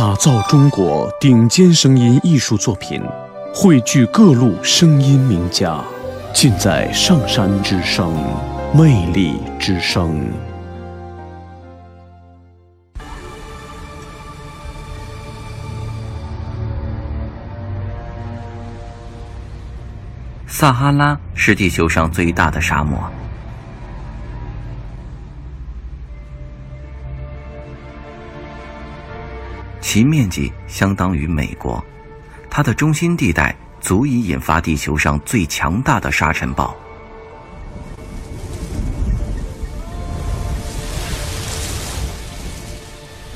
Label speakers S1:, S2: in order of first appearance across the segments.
S1: 打造中国顶尖声音艺术作品，汇聚各路声音名家，尽在上山之声，魅力之声。
S2: 撒哈拉是地球上最大的沙漠。其面积相当于美国，它的中心地带足以引发地球上最强大的沙尘暴。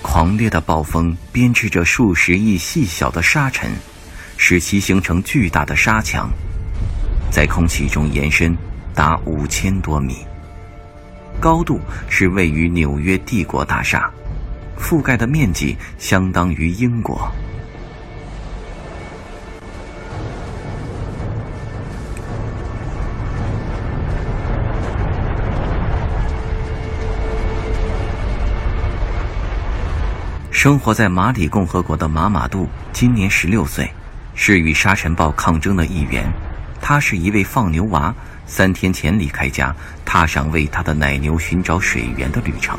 S2: 狂烈的暴风编织着数十亿细小的沙尘，使其形成巨大的沙墙，在空气中延伸达五千多米，高度是位于纽约帝国大厦。覆盖的面积相当于英国。生活在马里共和国的马马杜今年十六岁，是与沙尘暴抗争的一员。他是一位放牛娃，三天前离开家，踏上为他的奶牛寻找水源的旅程。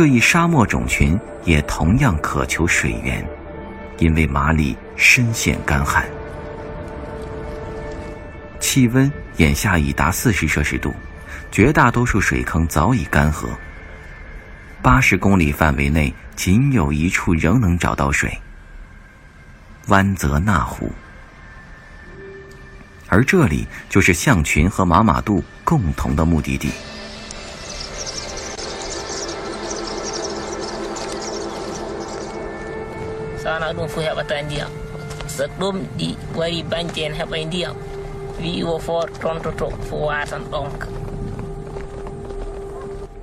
S2: 这一沙漠种群也同样渴求水源，因为马里深陷干旱，气温眼下已达四十摄氏度，绝大多数水坑早已干涸。八十公里范围内仅有一处仍能找到水——湾泽纳湖，而这里就是象群和马马杜共同的目的地。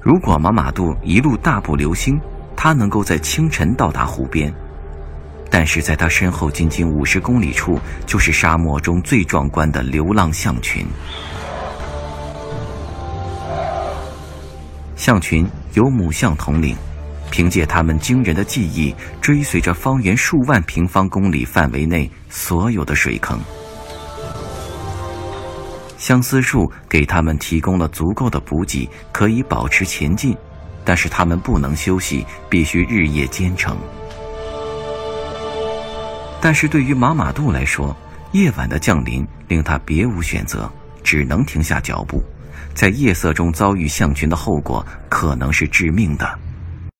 S2: 如果马马杜一路大步流星，他能够在清晨到达湖边。但是在他身后仅仅五十公里处，就是沙漠中最壮观的流浪象群。象群由母象统领。凭借他们惊人的记忆，追随着方圆数万平方公里范围内所有的水坑。相思树给他们提供了足够的补给，可以保持前进，但是他们不能休息，必须日夜兼程。但是对于马马杜来说，夜晚的降临令他别无选择，只能停下脚步。在夜色中遭遇象群的后果可能是致命的。